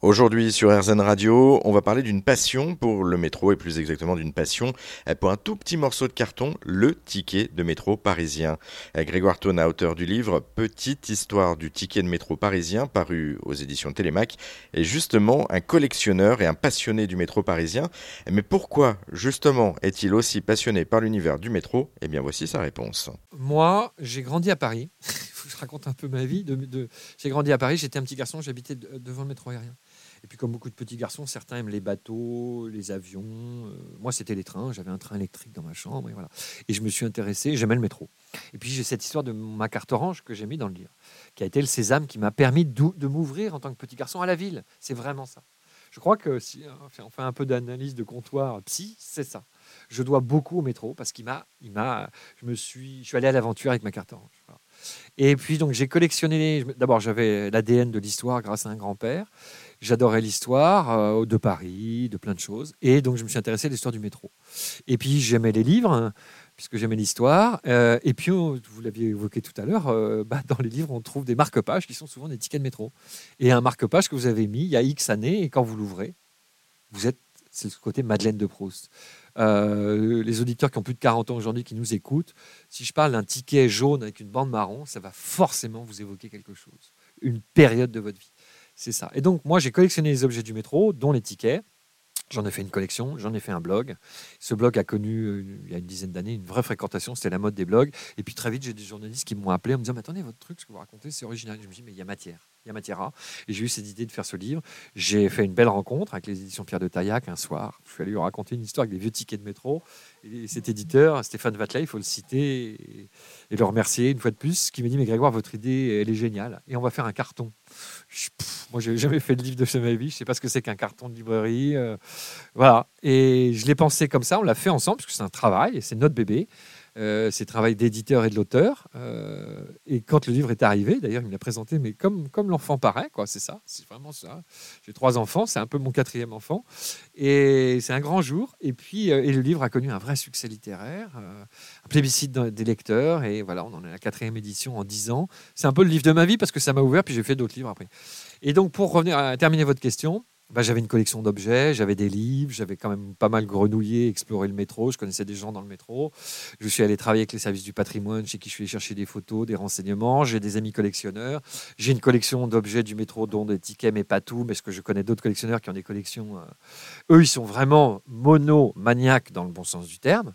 Aujourd'hui sur RZN Radio, on va parler d'une passion pour le métro et plus exactement d'une passion pour un tout petit morceau de carton, le ticket de métro parisien. Grégoire Tona, auteur du livre Petite histoire du ticket de métro parisien, paru aux éditions Télémac, est justement un collectionneur et un passionné du métro parisien. Mais pourquoi justement est-il aussi passionné par l'univers du métro? Eh bien voici sa réponse. Moi, j'ai grandi à Paris. je raconte un peu ma vie. De, J'ai grandi à Paris, j'étais un petit garçon, j'habitais devant le métro aérien. Et puis, comme beaucoup de petits garçons, certains aiment les bateaux, les avions. Euh, moi, c'était les trains. J'avais un train électrique dans ma chambre. Et, voilà. et je me suis intéressé. J'aimais le métro. Et puis, j'ai cette histoire de ma carte orange que j'ai mis dans le livre, qui a été le sésame qui m'a permis de m'ouvrir en tant que petit garçon à la ville. C'est vraiment ça. Je crois que si on fait un peu d'analyse de comptoir psy, c'est ça. Je dois beaucoup au métro parce qu'il m'a, il m'a, je je suis allé à l'aventure avec ma carte orange. Et puis donc j'ai collectionné. D'abord j'avais l'ADN de l'histoire grâce à un grand-père. J'adorais l'histoire euh, de Paris, de plein de choses. Et donc je me suis intéressé à l'histoire du métro. Et puis j'aimais les livres hein, puisque j'aimais l'histoire. Euh, et puis vous l'aviez évoqué tout à l'heure, euh, bah, dans les livres on trouve des marque-pages qui sont souvent des tickets de métro. Et un marque-page que vous avez mis il y a X années et quand vous l'ouvrez, vous êtes c'est le côté Madeleine de Proust. Euh, les auditeurs qui ont plus de 40 ans aujourd'hui qui nous écoutent, si je parle d'un ticket jaune avec une bande marron, ça va forcément vous évoquer quelque chose, une période de votre vie. C'est ça. Et donc, moi, j'ai collectionné les objets du métro, dont les tickets. J'en ai fait une collection, j'en ai fait un blog. Ce blog a connu, euh, il y a une dizaine d'années, une vraie fréquentation, c'était la mode des blogs. Et puis très vite, j'ai des journalistes qui m'ont appelé en me disant Mais attendez, votre truc, ce que vous racontez, c'est original. je me dis Mais il y a matière Et j'ai eu cette idée de faire ce livre. J'ai fait une belle rencontre avec les éditions Pierre de Taillac un soir. Je suis allé lui raconter une histoire avec des vieux tickets de métro. Et cet éditeur, Stéphane Vatelet, il faut le citer et, le remercier une fois de plus, qui m'a dit Mais Grégoire, votre idée, elle est géniale. Et on va faire un carton. Je, moi, j'ai jamais fait de livre de ma vie. Je sais pas ce que c'est qu'un carton de librairie. Euh, voilà. Et je l'ai pensé comme ça. On l'a fait ensemble, parce que c'est un travail et c'est notre bébé. Euh, c'est travail d'éditeur et de l'auteur. Euh, et quand le livre est arrivé, d'ailleurs, il me l'a présenté, mais comme, comme l'enfant paraît, quoi, c'est ça, c'est vraiment ça. J'ai trois enfants, c'est un peu mon quatrième enfant. Et c'est un grand jour. Et puis, euh, et le livre a connu un vrai succès littéraire, un plébiscite des lecteurs. Et voilà, on en est à la quatrième édition en dix ans. C'est un peu le livre de ma vie parce que ça m'a ouvert, puis j'ai fait d'autres livres après. Et donc, pour revenir à terminer votre question, bah, j'avais une collection d'objets, j'avais des livres, j'avais quand même pas mal grenouillé, exploré le métro, je connaissais des gens dans le métro. Je suis allé travailler avec les services du patrimoine, chez qui je suis allé chercher des photos, des renseignements. J'ai des amis collectionneurs. J'ai une collection d'objets du métro, dont des tickets, mais pas tout, parce que je connais d'autres collectionneurs qui ont des collections. Euh, eux, ils sont vraiment monomaniaques dans le bon sens du terme.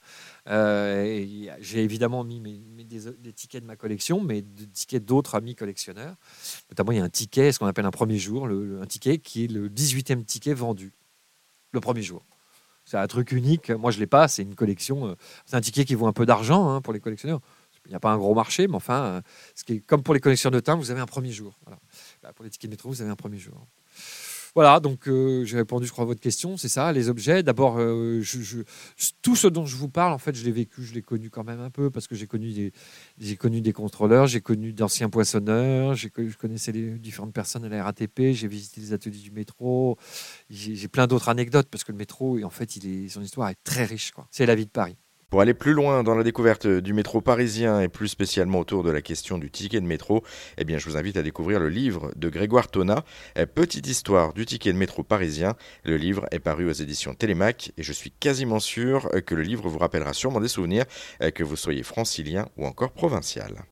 Euh, j'ai évidemment mis des, tickets de ma collection, mais des tickets d'autres amis collectionneurs. Notamment, il y a un ticket, ce qu'on appelle un premier jour, un ticket qui est le 18e ticket vendu, le premier jour. C'est un truc unique. Moi, je ne l'ai pas. C'est une collection. Euh, c'est un ticket qui vaut un peu d'argent hein, pour les collectionneurs. Il n'y a pas un gros marché, mais enfin, euh, ce qui est comme pour les collectionneurs de timbres, vous avez un premier jour. Bah, pour les tickets de métro, vous avez un premier jour. Voilà, donc euh, j'ai répondu, je crois, à votre question. C'est ça, les objets. D'abord, euh, tout ce dont je vous parle, en fait, je l'ai vécu, je l'ai connu quand même un peu parce que j'ai connu des, connu des contrôleurs, j'ai connu d'anciens poissonneurs, je connaissais les différentes personnes à la RATP, j'ai visité les ateliers du métro. J'ai plein d'autres anecdotes parce que le métro, en fait, son histoire est très riche. C'est la vie de Paris. Pour aller plus loin dans la découverte du métro parisien et plus spécialement autour de la question du ticket de métro, eh bien, je vous invite à découvrir le livre de Grégoire Tona, Petite histoire du ticket de métro parisien. Le livre est paru aux éditions Télémac et je suis quasiment sûr que le livre vous rappellera sûrement des souvenirs, que vous soyez francilien ou encore provincial.